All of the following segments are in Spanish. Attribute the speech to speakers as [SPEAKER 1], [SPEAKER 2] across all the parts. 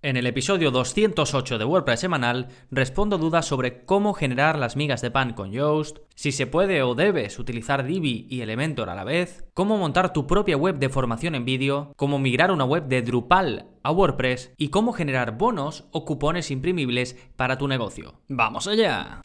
[SPEAKER 1] En el episodio 208 de WordPress semanal respondo dudas sobre cómo generar las migas de pan con Yoast, si se puede o debes utilizar Divi y Elementor a la vez, cómo montar tu propia web de formación en vídeo, cómo migrar una web de Drupal a WordPress y cómo generar bonos o cupones imprimibles para tu negocio. ¡Vamos allá!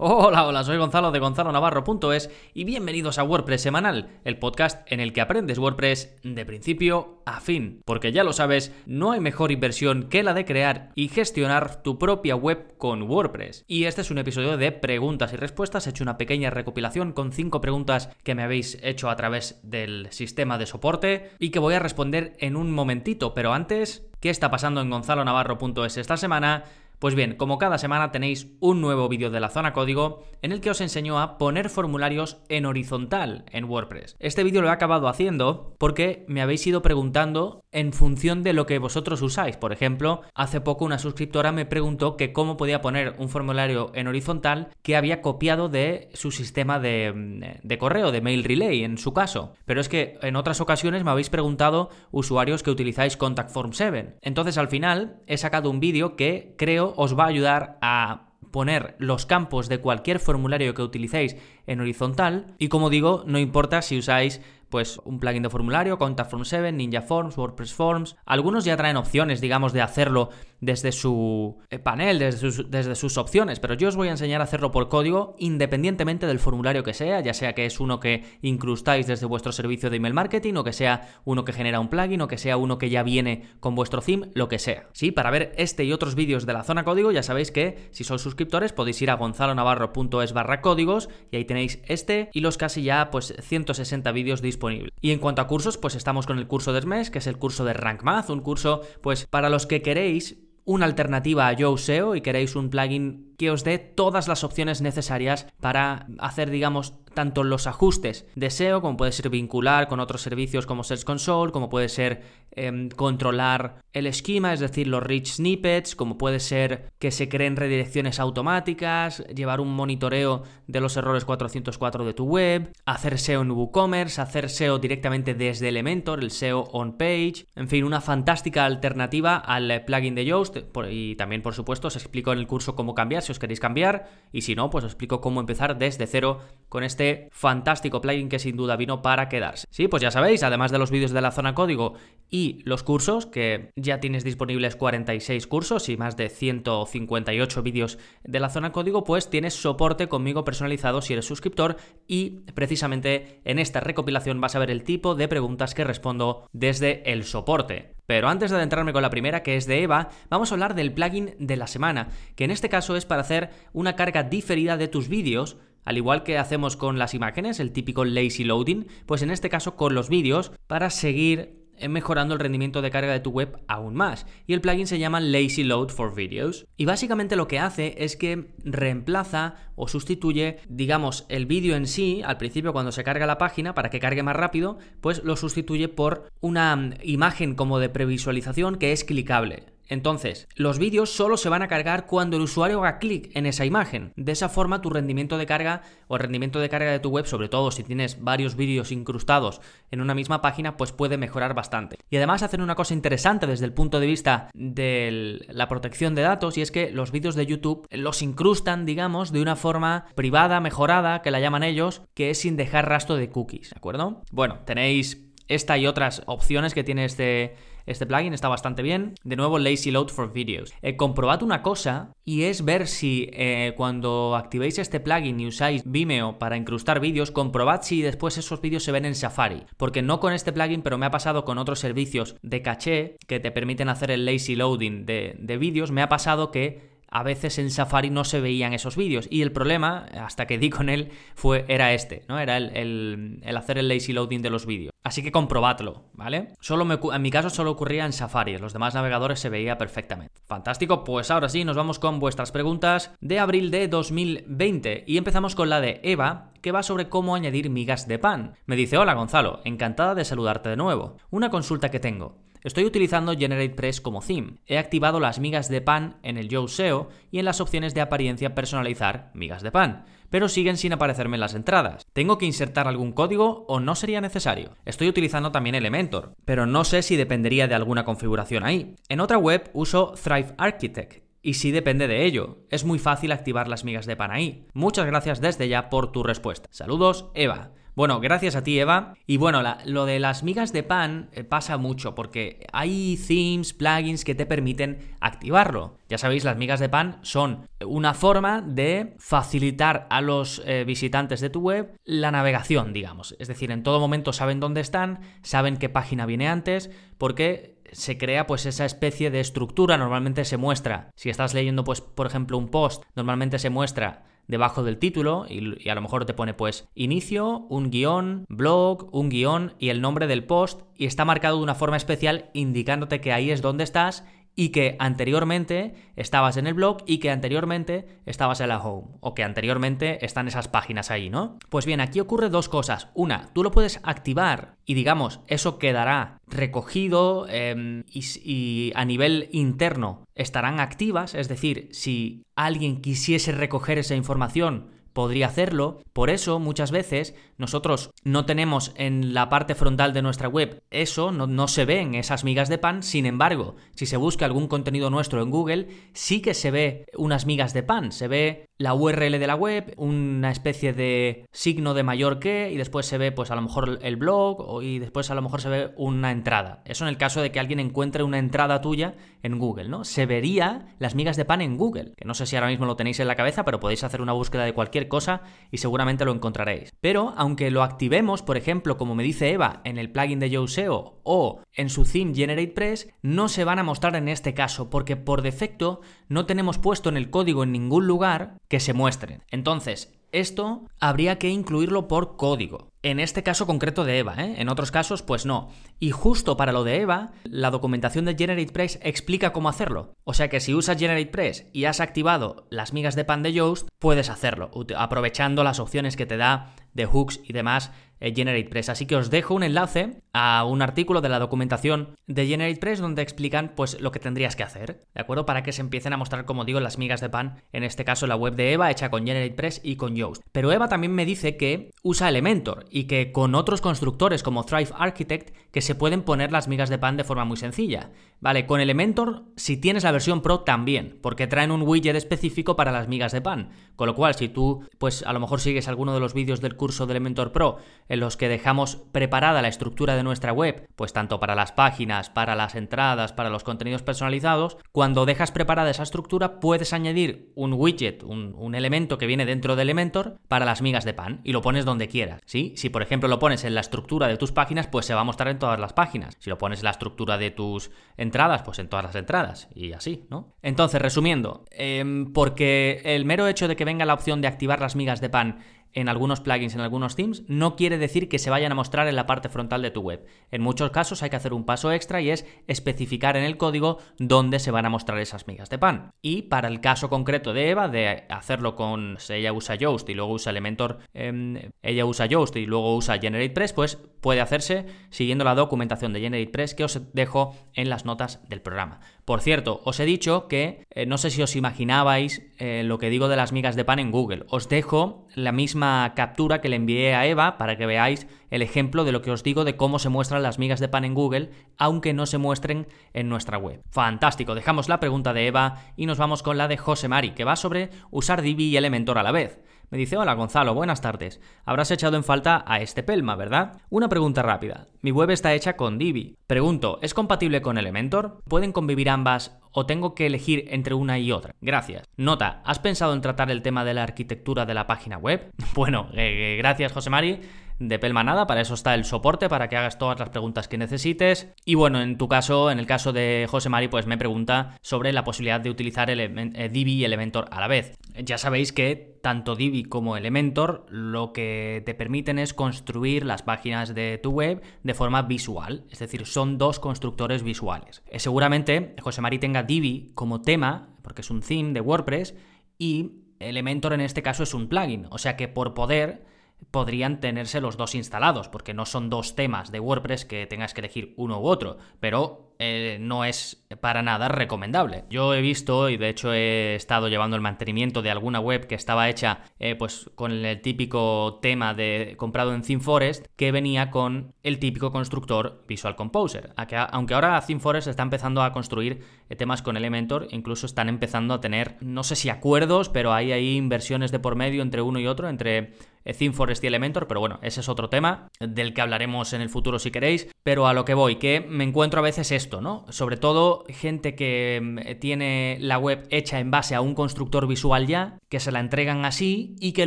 [SPEAKER 1] Hola, hola, soy Gonzalo de Gonzalo Navarro.es y bienvenidos a WordPress Semanal, el podcast en el que aprendes WordPress de principio a fin. Porque ya lo sabes, no hay mejor inversión que la de crear y gestionar tu propia web con WordPress. Y este es un episodio de preguntas y respuestas. He hecho una pequeña recopilación con cinco preguntas que me habéis hecho a través del sistema de soporte y que voy a responder en un momentito. Pero antes, ¿qué está pasando en Gonzalo Navarro.es esta semana? Pues bien, como cada semana tenéis un nuevo vídeo de la zona código en el que os enseño a poner formularios en horizontal en WordPress. Este vídeo lo he acabado haciendo porque me habéis ido preguntando en función de lo que vosotros usáis. Por ejemplo, hace poco una suscriptora me preguntó que cómo podía poner un formulario en horizontal que había copiado de su sistema de, de correo, de mail relay en su caso. Pero es que en otras ocasiones me habéis preguntado usuarios que utilizáis Contact Form 7. Entonces al final he sacado un vídeo que creo os va a ayudar a poner los campos de cualquier formulario que utilicéis en horizontal. Y como digo, no importa si usáis pues un plugin de formulario, Contact Form 7, Ninja Forms, WordPress Forms. Algunos ya traen opciones, digamos, de hacerlo desde su eh, panel, desde sus, desde sus opciones, pero yo os voy a enseñar a hacerlo por código independientemente del formulario que sea, ya sea que es uno que incrustáis desde vuestro servicio de email marketing o que sea uno que genera un plugin o que sea uno que ya viene con vuestro theme, lo que sea. Sí, para ver este y otros vídeos de la zona código ya sabéis que si sois suscriptores podéis ir a gonzalonavarro.es barra códigos y ahí tenéis este y los casi ya pues 160 vídeos disponibles y en cuanto a cursos, pues estamos con el curso de SMES, que es el curso de Rank Math, un curso, pues para los que queréis una alternativa a YoSeo y queréis un plugin que os dé todas las opciones necesarias para hacer, digamos, tanto los ajustes de SEO, como puede ser vincular con otros servicios como Search Console, como puede ser em, controlar el esquema, es decir, los rich snippets, como puede ser que se creen redirecciones automáticas, llevar un monitoreo de los errores 404 de tu web, hacer SEO en WooCommerce, hacer SEO directamente desde Elementor, el SEO on page, en fin, una fantástica alternativa al plugin de Yoast y también, por supuesto, os explico en el curso cómo cambiar si os queréis cambiar y si no, pues os explico cómo empezar desde cero con este fantástico plugin que sin duda vino para quedarse. Sí, pues ya sabéis, además de los vídeos de la zona código y los cursos, que ya tienes disponibles 46 cursos y más de 158 vídeos de la zona código, pues tienes soporte conmigo personalizado si eres suscriptor y precisamente en esta recopilación vas a ver el tipo de preguntas que respondo desde el soporte. Pero antes de adentrarme con la primera, que es de Eva, vamos a hablar del plugin de la semana, que en este caso es para hacer una carga diferida de tus vídeos al igual que hacemos con las imágenes, el típico lazy loading, pues en este caso con los vídeos, para seguir mejorando el rendimiento de carga de tu web aún más. Y el plugin se llama Lazy Load for Videos. Y básicamente lo que hace es que reemplaza o sustituye, digamos, el vídeo en sí, al principio cuando se carga la página, para que cargue más rápido, pues lo sustituye por una imagen como de previsualización que es clicable. Entonces, los vídeos solo se van a cargar cuando el usuario haga clic en esa imagen. De esa forma, tu rendimiento de carga o el rendimiento de carga de tu web, sobre todo si tienes varios vídeos incrustados en una misma página, pues puede mejorar bastante. Y además hacen una cosa interesante desde el punto de vista de la protección de datos y es que los vídeos de YouTube los incrustan, digamos, de una forma privada, mejorada, que la llaman ellos, que es sin dejar rastro de cookies, ¿de acuerdo? Bueno, tenéis esta y otras opciones que tiene este este plugin está bastante bien. De nuevo, Lazy Load for Videos. Eh, comprobad una cosa y es ver si eh, cuando activéis este plugin y usáis Vimeo para incrustar vídeos, comprobad si después esos vídeos se ven en Safari. Porque no con este plugin, pero me ha pasado con otros servicios de caché que te permiten hacer el lazy loading de, de vídeos. Me ha pasado que a veces en Safari no se veían esos vídeos. Y el problema, hasta que di con él, fue, era este, ¿no? Era el, hacer el lazy loading de los vídeos. Así que comprobadlo, ¿vale? Solo en mi caso solo ocurría en Safari, en los demás navegadores se veía perfectamente. Fantástico, pues ahora sí, nos vamos con vuestras preguntas de abril de 2020. Y empezamos con la de Eva, que va sobre cómo añadir migas de pan. Me dice, hola Gonzalo, encantada de saludarte de nuevo. Una consulta que tengo. Estoy utilizando GeneratePress como theme. He activado las migas de pan en el Yoast SEO y en las opciones de apariencia personalizar migas de pan, pero siguen sin aparecerme en las entradas. ¿Tengo que insertar algún código o no sería necesario? Estoy utilizando también Elementor, pero no sé si dependería de alguna configuración ahí. En otra web uso Thrive Architect y sí depende de ello. Es muy fácil activar las migas de pan ahí. Muchas gracias desde ya por tu respuesta. Saludos, Eva. Bueno, gracias a ti, Eva. Y bueno, lo de las migas de pan eh, pasa mucho porque hay themes, plugins que te permiten activarlo. Ya sabéis, las migas de pan son una forma de facilitar a los eh, visitantes de tu web la navegación, digamos. Es decir, en todo momento saben dónde están, saben qué página viene antes, porque se crea pues esa especie de estructura, normalmente se muestra, si estás leyendo pues por ejemplo un post, normalmente se muestra debajo del título y, a lo mejor te pone pues inicio, un guion, blog, un guion y el nombre del post y está marcado de una forma especial indicándote que ahí es donde estás y que anteriormente estabas en el blog y que anteriormente estabas en la home o que anteriormente están esas páginas ahí, ¿no? Pues bien, aquí ocurre dos cosas. Una, tú lo puedes activar y digamos, eso quedará recogido em, y, y a nivel interno estarán activas, es decir, si alguien quisiese recoger esa información, podría hacerlo. Por eso, muchas veces, nosotros no tenemos en la parte frontal de nuestra web eso, no, no, se ven esas migas de pan. Sin embargo, si se busca algún contenido nuestro en Google, sí que se ve unas migas de pan. Se ve la URL de la web, una especie de signo de mayor que, y después se ve, pues a lo mejor el blog, y después a lo mejor se ve una entrada. Eso en el caso de que alguien encuentre una entrada tuya en Google, ¿no? Se vería las migas de pan en Google, que no sé si ahora mismo lo tenéis en la cabeza, pero podéis hacer una búsqueda de cualquier cosa y seguramente lo encontraréis. Pero aunque lo activemos, por ejemplo, como me dice Eva, en el plugin de Yoast.SEO o en su theme GeneratePress, no se van a mostrar en este caso, porque por defecto no tenemos puesto en el código en ningún lugar que se muestren. Entonces, esto habría que incluirlo por código. En este caso concreto de Eva, ¿eh? en otros casos pues no. Y justo para lo de Eva, la documentación de GeneratePress explica cómo hacerlo. O sea que si usas GeneratePress y has activado las migas de pan de Yoast, puedes hacerlo, aprovechando las opciones que te da de hooks y demás GeneratePress. Así que os dejo un enlace a un artículo de la documentación de GeneratePress donde explican pues lo que tendrías que hacer, ¿de acuerdo? Para que se empiecen a mostrar, como digo, las migas de pan, en este caso la web de Eva hecha con GeneratePress y con Yoast. Pero Eva también me dice que usa Elementor y que con otros constructores como Thrive Architect que se pueden poner las migas de pan de forma muy sencilla. Vale, con Elementor si tienes la versión Pro también, porque traen un widget específico para las migas de pan. Con lo cual, si tú pues a lo mejor sigues alguno de los vídeos del curso de Elementor Pro en los que dejamos preparada la estructura de nuestra web, pues tanto para las páginas, para las entradas, para los contenidos personalizados, cuando dejas preparada esa estructura puedes añadir un widget, un, elemento que viene dentro de Elementor para las migas de pan y lo pones donde quieras, ¿sí? Si por ejemplo lo pones en la estructura de tus páginas, pues se va a mostrar en todas las páginas. Si lo pones en la estructura de tus entradas, pues en todas las entradas y así, ¿no? Entonces, resumiendo, em, porque el mero hecho de que venga la opción de activar las migas de pan en algunos plugins, en algunos themes, no quiere decir que se vayan a mostrar en la parte frontal de tu web. En muchos casos hay que hacer un paso extra y es especificar en el código dónde se van a mostrar esas migas de pan. Y para el caso concreto de Eva, de hacerlo con, si ella usa Yoast y luego usa Elementor, em, ella usa Yoast y luego usa GeneratePress, pues puede hacerse siguiendo la documentación de GeneratePress que os dejo en las notas del programa. Por cierto, os he dicho que eh, no sé si os imaginabais eh, lo que digo de las migas de pan en Google. Os dejo la misma captura que le envié a Eva para que veáis el ejemplo de lo que os digo de cómo se muestran las migas de pan en Google, aunque no se muestren en nuestra web. Fantástico, dejamos la pregunta de Eva y nos vamos con la de José Mari, que va sobre usar Divi y Elementor a la vez. Me dice, hola Gonzalo, buenas tardes. Habrás echado en falta a este Pelma, ¿verdad? Una pregunta rápida. Mi web está hecha con Divi. Pregunto, ¿es compatible con Elementor? ¿Pueden convivir ambas o tengo que elegir entre una y otra? Gracias. Nota, ¿has pensado en tratar el tema de la arquitectura de la página web? Bueno, eh, gracias José Mari de Pelma nada, para eso está el soporte, para que hagas todas las preguntas que necesites. Y bueno, en tu caso, en el caso de José Mari, pues me pregunta sobre la posibilidad de utilizar eh, Divi y Elementor a la vez. Ya sabéis que tanto Divi como Elementor lo que te permiten es construir las páginas de tu web de forma visual, es decir, son dos constructores visuales. Eh, seguramente José Mari tenga Divi como tema, porque es un theme de WordPress, y Elementor en este caso es un plugin, o sea que por poder podrían tenerse los dos instalados, porque no son dos temas de WordPress que tengas que elegir uno u otro, pero eh, no es para nada recomendable. Yo he visto y de hecho he estado llevando el mantenimiento de alguna web que estaba hecha eh, pues con el típico tema de comprado en ThemeForest que venía con el típico constructor Visual Composer. Aunque ahora ThemeForest está empezando a construir eh, temas con Elementor, incluso están empezando a tener, no sé si acuerdos, pero hay ahí inversiones de por medio entre uno y otro, entre eh, ThemeForest y Elementor, pero bueno, ese es otro tema del que hablaremos en el futuro si queréis, pero a lo que voy, que me encuentro a veces esto, ¿no? Sobre todo gente que mm, tiene la web hecha en base a un constructor visual ya, que se la entregan así y que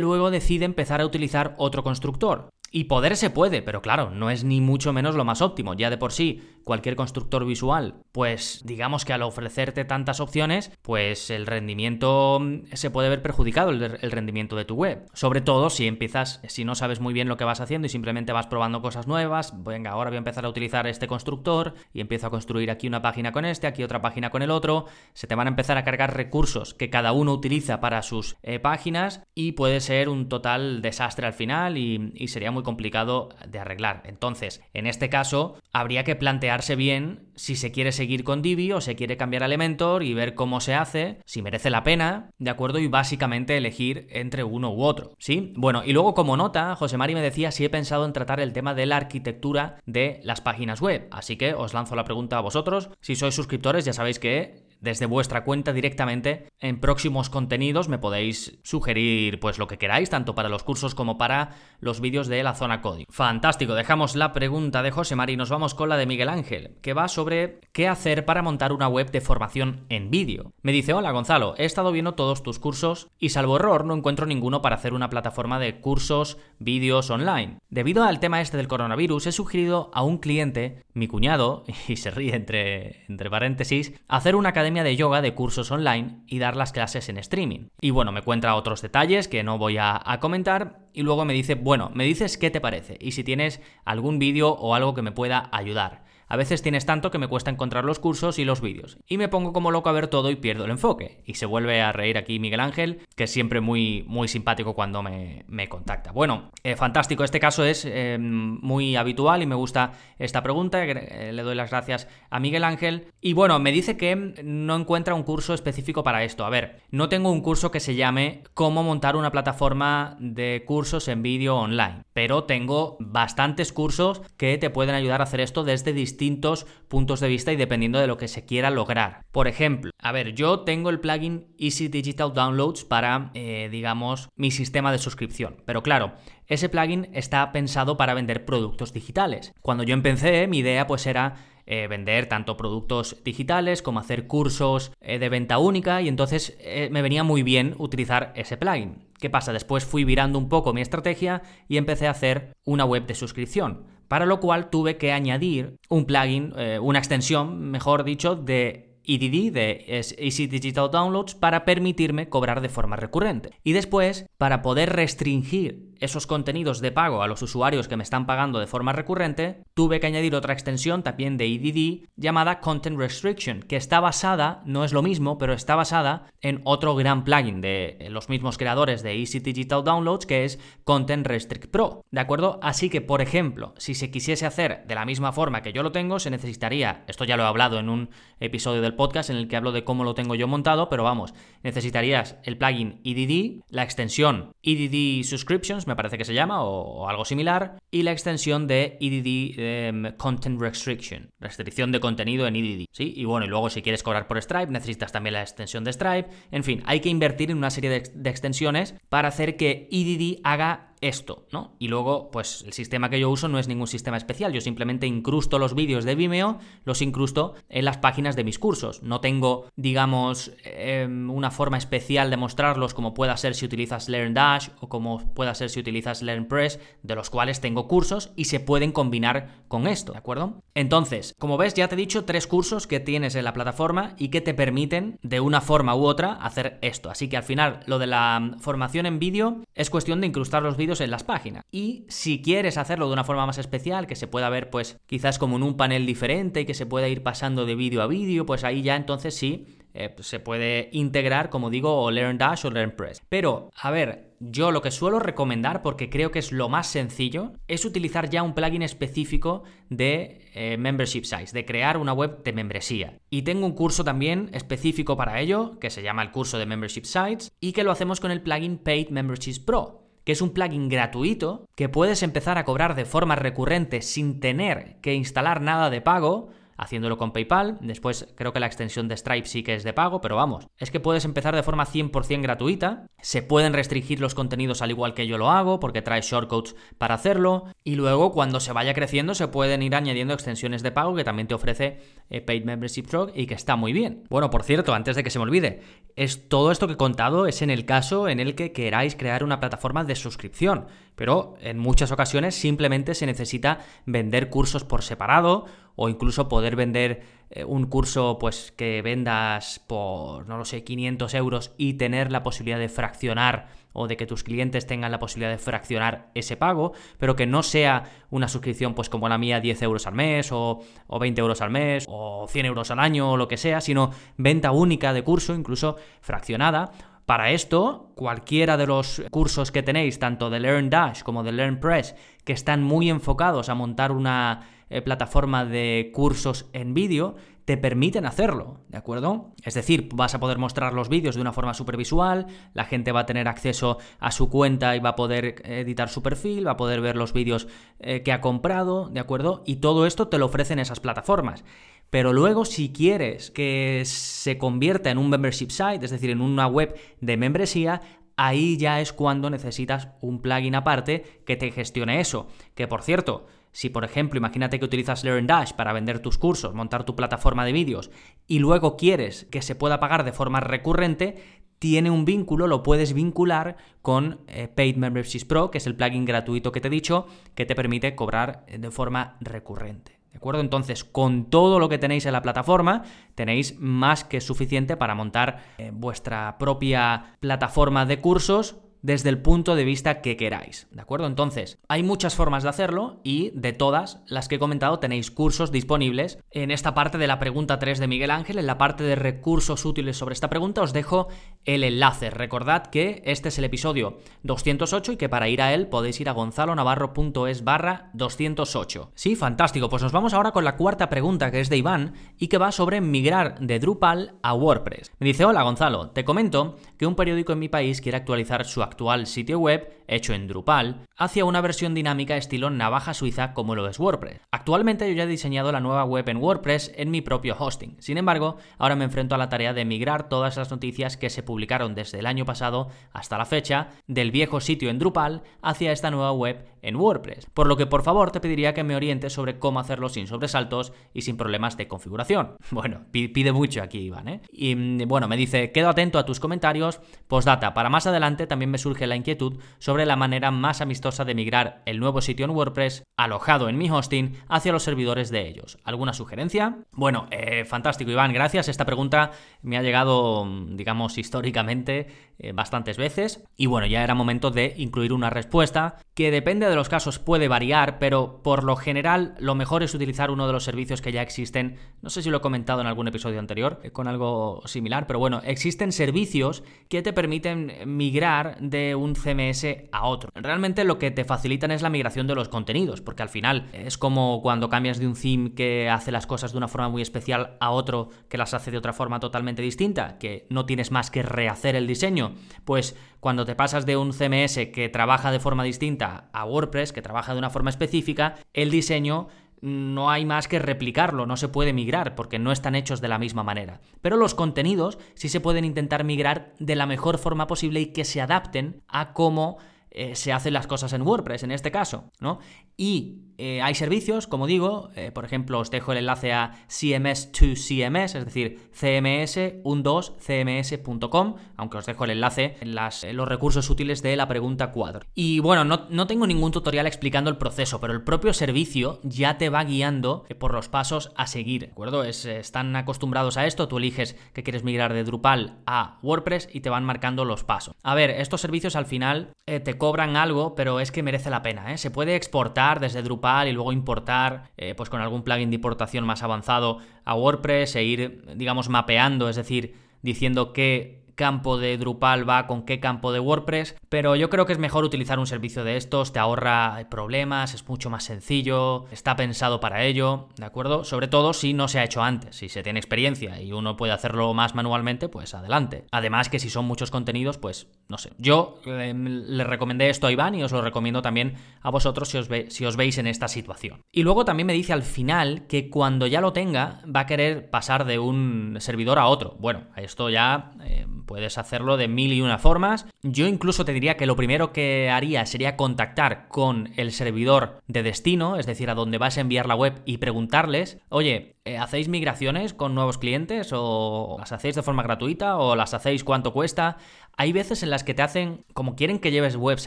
[SPEAKER 1] luego decide empezar a utilizar otro constructor. Y poder se puede, pero claro, no es ni mucho menos lo más óptimo. Ya de por sí, cualquier constructor visual, pues digamos que al ofrecerte tantas opciones, pues el rendimiento mm, se puede ver perjudicado, el, rendimiento de tu web. Sobre todo si empiezas, si no sabes muy bien lo que vas haciendo y simplemente vas probando cosas nuevas, venga, ahora voy a empezar a utilizar este constructor y empiezo a construir aquí una página con este, aquí otra página con el otro, se te van a empezar a cargar recursos que cada uno utiliza para sus eh, páginas y puede ser un total desastre al final y, y sería muy complicado de arreglar. Entonces, en este caso, habría que plantearse bien si se quiere seguir con Divi o se quiere cambiar a Elementor y ver cómo se hace, si merece la pena, ¿de acuerdo? Y básicamente elegir entre uno u otro, ¿sí? Bueno, y luego como nota, José Mari me decía si he pensado en tratar el tema de la arquitectura de las páginas web. Así que os lanzo la pregunta a vosotros. Si sois suscriptores, ya sabéis que desde vuestra cuenta directamente en próximos contenidos me podéis sugerir pues lo que queráis, tanto para los cursos como para los vídeos de la zona código. Fantástico, dejamos la pregunta de José Mari y nos vamos con la de Miguel Ángel, que va sobre qué hacer para montar una web de formación en vídeo. Me dice, hola Gonzalo, he estado viendo todos tus cursos y salvo error no encuentro ninguno para hacer una plataforma de cursos, vídeos online. Debido al tema este del coronavirus, he sugerido a un cliente, mi cuñado, y se ríe entre, entre paréntesis, hacer una academia de yoga de cursos online y dar las clases en streaming. Y bueno, me cuenta otros detalles que no voy a, a comentar y luego me dice, bueno, me dices qué te parece y si tienes algún vídeo o algo que me pueda ayudar. A veces tienes tanto que me cuesta encontrar los cursos y los vídeos. Y me pongo como loco a ver todo y pierdo el enfoque. Y se vuelve a reír aquí Miguel Ángel, que es siempre muy, muy simpático cuando me, contacta. Bueno, eh, fantástico. Este caso es eh, muy habitual y me gusta esta pregunta. Eh, le doy las gracias a Miguel Ángel. Y bueno, me dice que no encuentra un curso específico para esto. A ver, no tengo un curso que se llame Cómo montar una plataforma de cursos en vídeo online. Pero tengo bastantes cursos que te pueden ayudar a hacer esto desde distintos distintos puntos de vista y dependiendo de lo que se quiera lograr. Por ejemplo, a ver, yo tengo el plugin Easy Digital Downloads para, eh, digamos, mi sistema de suscripción. Pero claro, ese plugin está pensado para vender productos digitales. Cuando yo empecé, mi idea pues era eh, vender tanto productos digitales como hacer cursos eh, de venta única y entonces me venía muy bien utilizar ese plugin. ¿Qué pasa? Después fui virando un poco mi estrategia y empecé a hacer una web de suscripción para lo cual tuve que añadir un plugin, eh, una extensión, mejor dicho, de EDD, de Easy Digital Downloads, para permitirme cobrar de forma recurrente. Y después, para poder restringir esos contenidos de pago a los usuarios que me están pagando de forma recurrente, tuve que añadir otra extensión también de EDD llamada Content Restriction, que está basada, no es lo mismo, pero está basada en otro gran plugin de los mismos creadores de Easy Digital Downloads, que es Content Restrict Pro. ¿De acuerdo? Así que, por ejemplo, si se quisiese hacer de la misma forma que yo lo tengo, se necesitaría, esto ya lo he hablado en un episodio del podcast en el que hablo de cómo lo tengo yo montado, pero vamos, necesitarías el plugin EDD, la extensión EDD Subscriptions, me parece que se llama, o, algo similar, y la extensión de EDD em, Content Restriction, restricción de contenido en EDD, ¿sí? Y bueno, y luego si quieres cobrar por Stripe, necesitas también la extensión de Stripe, en fin, hay que invertir en una serie de extensiones para hacer que EDD haga esto, ¿no? Y luego, pues el sistema que yo uso no es ningún sistema especial, yo simplemente incrusto los vídeos de Vimeo, los incrusto en las páginas de mis cursos. No tengo, digamos, em, una forma especial de mostrarlos como pueda ser si utilizas LearnDash o como pueda ser si utilizas LearnPress, de los cuales tengo cursos y se pueden combinar con esto, ¿de acuerdo? Entonces, como ves, ya te he dicho tres cursos que tienes en la plataforma y que te permiten de una forma u otra hacer esto. Así que al final, lo de la formación en vídeo es cuestión de incrustar los vídeos en las páginas. Y si quieres hacerlo de una forma más especial, que se pueda ver pues quizás como en un panel diferente y que se pueda ir pasando de vídeo a vídeo, pues ahí ya entonces sí eh, se puede integrar, como digo, o LearnDash o LearnPress. Pero, a ver, yo lo que suelo recomendar, porque creo que es lo más sencillo, es utilizar ya un plugin específico de eh, Membership Sites, de crear una web de membresía. Y tengo un curso también específico para ello, que se llama el curso de Membership Sites, y que lo hacemos con el plugin Paid Memberships Pro que es un plugin gratuito que puedes empezar a cobrar de forma recurrente sin tener que instalar nada de pago haciéndolo con PayPal. Después creo que la extensión de Stripe sí que es de pago, pero vamos, es que puedes empezar de forma 100% gratuita. Se pueden restringir los contenidos al igual que yo lo hago, porque trae shortcodes para hacerlo. Y luego, cuando se vaya creciendo, se pueden ir añadiendo extensiones de pago que también te ofrece eh, Paid Membership Pro y que está muy bien. Bueno, por cierto, antes de que se me olvide, es todo esto que he contado es en el caso en el que queráis crear una plataforma de suscripción, pero en muchas ocasiones simplemente se necesita vender cursos por separado o incluso poder vender eh, un curso pues que vendas por, no lo sé, 500 euros y tener la posibilidad de fraccionar o de que tus clientes tengan la posibilidad de fraccionar ese pago, pero que no sea una suscripción pues como la mía 10 euros al mes o, o 20 euros al mes o 100 euros al año o lo que sea, sino venta única de curso, incluso fraccionada. Para esto, cualquiera de los cursos que tenéis, tanto de LearnDash como de LearnPress, que están muy enfocados a montar una eh, plataforma de cursos en vídeo, te permiten hacerlo, ¿de acuerdo? Es decir, vas a poder mostrar los vídeos de una forma supervisual, la gente va a tener acceso a su cuenta y va a poder editar su perfil, va a poder ver los vídeos eh, que ha comprado, ¿de acuerdo? Y todo esto te lo ofrecen esas plataformas. Pero luego, si quieres que se convierta en un membership site, es decir, en una web de membresía, ahí ya es cuando necesitas un plugin aparte que te gestione eso. Que por cierto, si, por ejemplo, imagínate que utilizas LearnDash para vender tus cursos, montar tu plataforma de vídeos y luego quieres que se pueda pagar de forma recurrente, tiene un vínculo, lo puedes vincular con eh, Paid Memberships Pro, que es el plugin gratuito que te he dicho, que te permite cobrar de forma recurrente. ¿De acuerdo? Entonces, con todo lo que tenéis en la plataforma, tenéis más que suficiente para montar eh, vuestra propia plataforma de cursos desde el punto de vista que queráis, ¿de acuerdo? Entonces, hay muchas formas de hacerlo y de todas las que he comentado tenéis cursos disponibles. En esta parte de la pregunta 3 de Miguel Ángel, en la parte de recursos útiles sobre esta pregunta, os dejo el enlace. Recordad que este es el episodio 208 y que para ir a él podéis ir a gonzalonavarro.es barra 208. Sí, fantástico. Pues nos vamos ahora con la cuarta pregunta que es de Iván y que va sobre migrar de Drupal a WordPress. Me dice, hola Gonzalo, te comento que un periódico en mi país quiere actualizar su actual sitio web, hecho en Drupal, hacia una versión dinámica estilo navaja suiza como lo es WordPress. Actualmente yo ya he diseñado la nueva web en WordPress en mi propio hosting. Sin embargo, ahora me enfrento a la tarea de migrar todas las noticias que se publicaron desde el año pasado hasta la fecha del viejo sitio en Drupal hacia esta nueva web en WordPress. Por lo que por favor te pediría que me orientes sobre cómo hacerlo sin sobresaltos y sin problemas de configuración. Bueno, pide mucho aquí Iván, ¿eh? Y mm, bueno, me dice, quedo atento a tus comentarios. Postdata, para más adelante también me surge la inquietud sobre la manera más amistosa de migrar el nuevo sitio en WordPress alojado en mi hosting hacia los servidores de ellos. ¿Alguna sugerencia? Bueno, eh, fantástico Iván, gracias. Esta pregunta me ha llegado, mm, digamos, históricamente eh, bastantes veces y bueno, ya era momento de incluir una respuesta que depende de los casos puede variar, pero por lo general lo mejor es utilizar uno de los servicios que ya existen. No sé si lo he comentado en algún episodio anterior eh, con algo similar, pero bueno, existen servicios que te permiten migrar de un CMS a otro. Realmente lo que te facilitan es la migración de los contenidos, porque al final es como cuando cambias de un theme que hace las cosas de una forma muy especial a otro que las hace de otra forma totalmente distinta, que no tienes más que rehacer el diseño. Pues cuando te pasas de un CMS que trabaja de forma distinta a WordPress, que trabaja de una forma específica, el diseño no hay más que replicarlo, no se puede migrar porque no están hechos de la misma manera. Pero los contenidos sí se pueden intentar migrar de la mejor forma posible y que se adapten a cómo eh, se hacen las cosas en WordPress en este caso, ¿no? Y eh, hay servicios, como digo, eh, por ejemplo, os dejo el enlace a CMS2CMS, es decir, cms12cms.com, aunque os dejo el enlace en, los recursos útiles de la pregunta 4. Y bueno, no, tengo ningún tutorial explicando el proceso, pero el propio servicio ya te va guiando por los pasos a seguir, ¿de acuerdo? están acostumbrados a esto, tú eliges que quieres migrar de Drupal a WordPress y te van marcando los pasos. A ver, estos servicios al final te cobran algo, pero es que merece la pena, ¿eh? Se puede exportar desde Drupal y luego importar, eh, pues con algún plugin de importación más avanzado a WordPress e ir, digamos, mapeando, es decir, diciendo que campo de Drupal va con qué campo de WordPress, pero yo creo que es mejor utilizar un servicio de estos, te ahorra problemas, es mucho más sencillo, está pensado para ello, ¿de acuerdo? Sobre todo si no se ha hecho antes, si se tiene experiencia y uno puede hacerlo más manualmente, pues adelante. Además que si son muchos contenidos, pues no sé. Yo eh, le recomendé esto a Iván y os lo recomiendo también a vosotros si os, si os veis en esta situación. Y luego también me dice al final que cuando ya lo tenga va a querer pasar de un servidor a otro. Bueno, esto ya... Eh, Puedes hacerlo de mil y una formas. Yo incluso te diría que lo primero que haría sería contactar con el servidor de destino, es decir, a donde vas a enviar la web y preguntarles, oye, eh, ¿hacéis migraciones con nuevos clientes o las hacéis de forma gratuita o las hacéis cuánto cuesta? Hay veces en las que te hacen, como quieren que lleves webs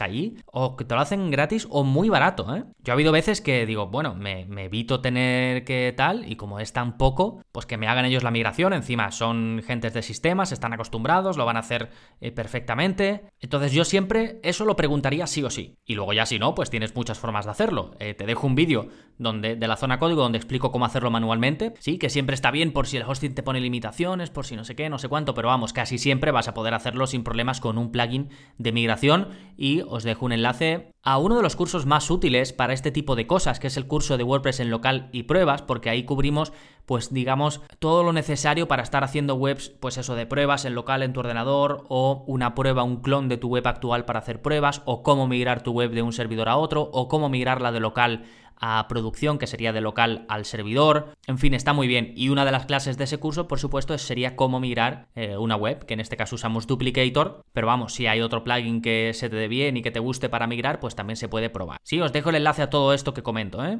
[SPEAKER 1] allí, o que te lo hacen gratis o muy barato, ¿eh? Yo ha habido veces que digo, bueno, me, evito tener que tal, y como es tan poco, pues que me hagan ellos la migración. Encima son gentes de sistemas, están acostumbrados, lo van a hacer eh, perfectamente. Entonces yo siempre eso lo preguntaría sí o sí. Y luego ya si no, pues tienes muchas formas de hacerlo. Eh, te dejo un vídeo donde, de la zona código donde explico cómo hacerlo manualmente. Sí, que siempre está bien por si el hosting te pone limitaciones, por si no sé qué, no sé cuánto, pero vamos, casi siempre vas a poder hacerlo sin problemas con un plugin de migración y os dejo un enlace a uno de los cursos más útiles para este tipo de cosas, que es el curso de WordPress en local y pruebas, porque ahí cubrimos pues digamos todo lo necesario para estar haciendo webs, pues eso de pruebas en local en tu ordenador o una prueba, un clon de tu web actual para hacer pruebas o cómo migrar tu web de un servidor a otro o cómo migrarla de local a producción, que sería de local al servidor. En fin, está muy bien. Y una de las clases de ese curso, por supuesto, sería cómo migrar eh, una web, que en este caso usamos Duplicator. Pero vamos, si hay otro plugin que se te dé bien y que te guste para migrar, pues también se puede probar. Sí, os dejo el enlace a todo esto que comento, ¿eh?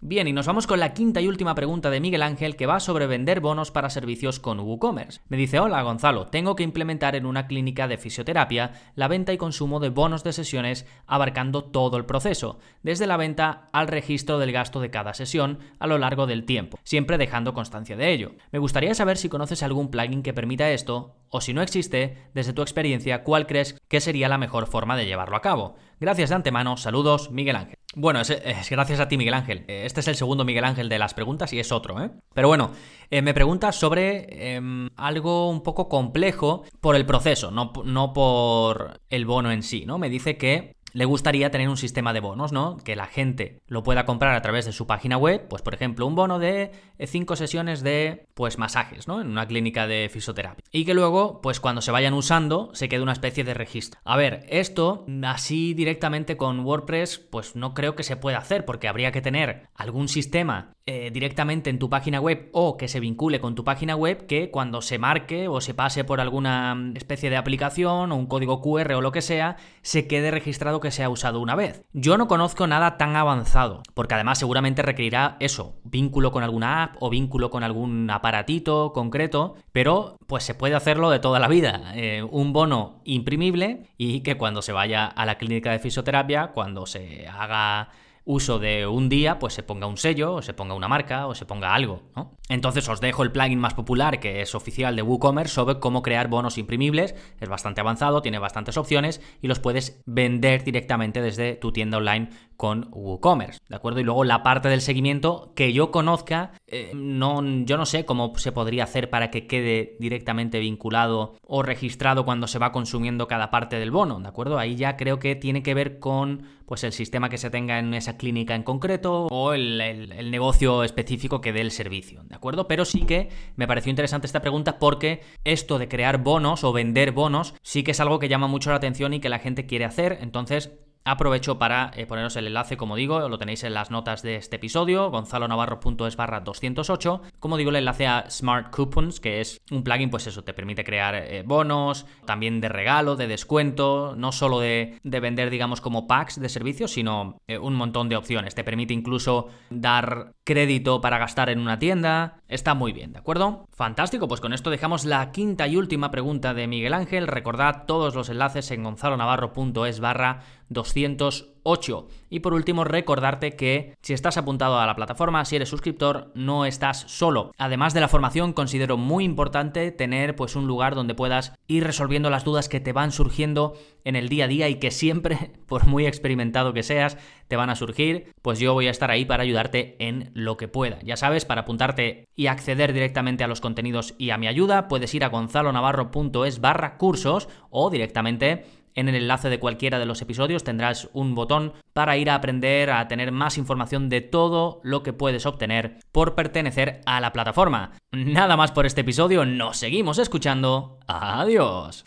[SPEAKER 1] Bien, y nos vamos con la quinta y última pregunta de Miguel Ángel que va sobre vender bonos para servicios con WooCommerce. Me dice, hola Gonzalo, tengo que implementar en una clínica de fisioterapia la venta y consumo de bonos de sesiones abarcando todo el proceso, desde la venta al registro del gasto de cada sesión a lo largo del tiempo, siempre dejando constancia de ello. Me gustaría saber si conoces algún plugin que permita esto, o si no existe, desde tu experiencia, cuál crees que sería la mejor forma de llevarlo a cabo. Gracias de antemano, saludos, Miguel Ángel. Bueno, es, gracias a ti, Miguel Ángel. Este es el segundo Miguel Ángel de las preguntas y es otro, ¿eh? Pero bueno, eh, me pregunta sobre em, algo un poco complejo por el proceso, no, no por el bono en sí, ¿no? Me dice que le gustaría tener un sistema de bonos, ¿no? Que la gente lo pueda comprar a través de su página web, pues por ejemplo, un bono de 5 sesiones de pues masajes, ¿no? En una clínica de fisioterapia. Y que luego, pues cuando se vayan usando, se quede una especie de registro. A ver, esto así directamente con WordPress, pues no creo que se pueda hacer porque habría que tener algún sistema eh, directamente en tu página web o que se vincule con tu página web que cuando se marque o se pase por alguna especie de aplicación o un código QR o lo que sea, se quede registrado que se ha usado una vez. Yo no conozco nada tan avanzado, porque además seguramente requerirá eso, vínculo con alguna app o vínculo con algún aparatito concreto, pero pues se puede hacerlo de toda la vida. Eh, un bono imprimible y que cuando se vaya a la clínica de fisioterapia, cuando se haga uso de un día, pues se ponga un sello, o se ponga una marca, o se ponga algo, ¿no? Entonces os dejo el plugin más popular, que es oficial de WooCommerce, sobre cómo crear bonos imprimibles. Es bastante avanzado, tiene bastantes opciones y los puedes vender directamente desde tu tienda online con WooCommerce, ¿de acuerdo? Y luego la parte del seguimiento que yo conozca, eh, no, yo no sé cómo se podría hacer para que quede directamente vinculado o registrado cuando se va consumiendo cada parte del bono, ¿de acuerdo? Ahí ya creo que tiene que ver con pues el sistema que se tenga en esa clínica en concreto o el, el negocio específico que dé el servicio, ¿de acuerdo? Pero sí que me pareció interesante esta pregunta porque esto de crear bonos o vender bonos sí que es algo que llama mucho la atención y que la gente quiere hacer, entonces Aprovecho para eh, poneros el enlace, como digo, lo tenéis en las notas de este episodio, gonzalonavarro.es barra 208. Como digo, el enlace a Smart Coupons, que es un plugin, pues eso, te permite crear eh, bonos, también de regalo, de descuento, no solo de, vender, digamos, como packs de servicios, sino eh, un montón de opciones. Te permite incluso dar crédito para gastar en una tienda. Está muy bien, ¿de acuerdo? Fantástico, pues con esto dejamos la quinta y última pregunta de Miguel Ángel. Recordad todos los enlaces en gonzalonavarro.es barra 208. Y por último, recordarte que si estás apuntado a la plataforma, si eres suscriptor, no estás solo. Además de la formación, considero muy importante tener pues un lugar donde puedas ir resolviendo las dudas que te van surgiendo en el día a día y que siempre, por muy experimentado que seas, te van a surgir, pues yo voy a estar ahí para ayudarte en lo que pueda. Ya sabes, para apuntarte y acceder directamente a los contenidos y a mi ayuda, puedes ir a gonzalonavarro.es barra cursos o directamente en el enlace de cualquiera de los episodios tendrás un botón para ir a aprender a tener más información de todo lo que puedes obtener por pertenecer a la plataforma. Nada más por este episodio, nos seguimos escuchando. Adiós.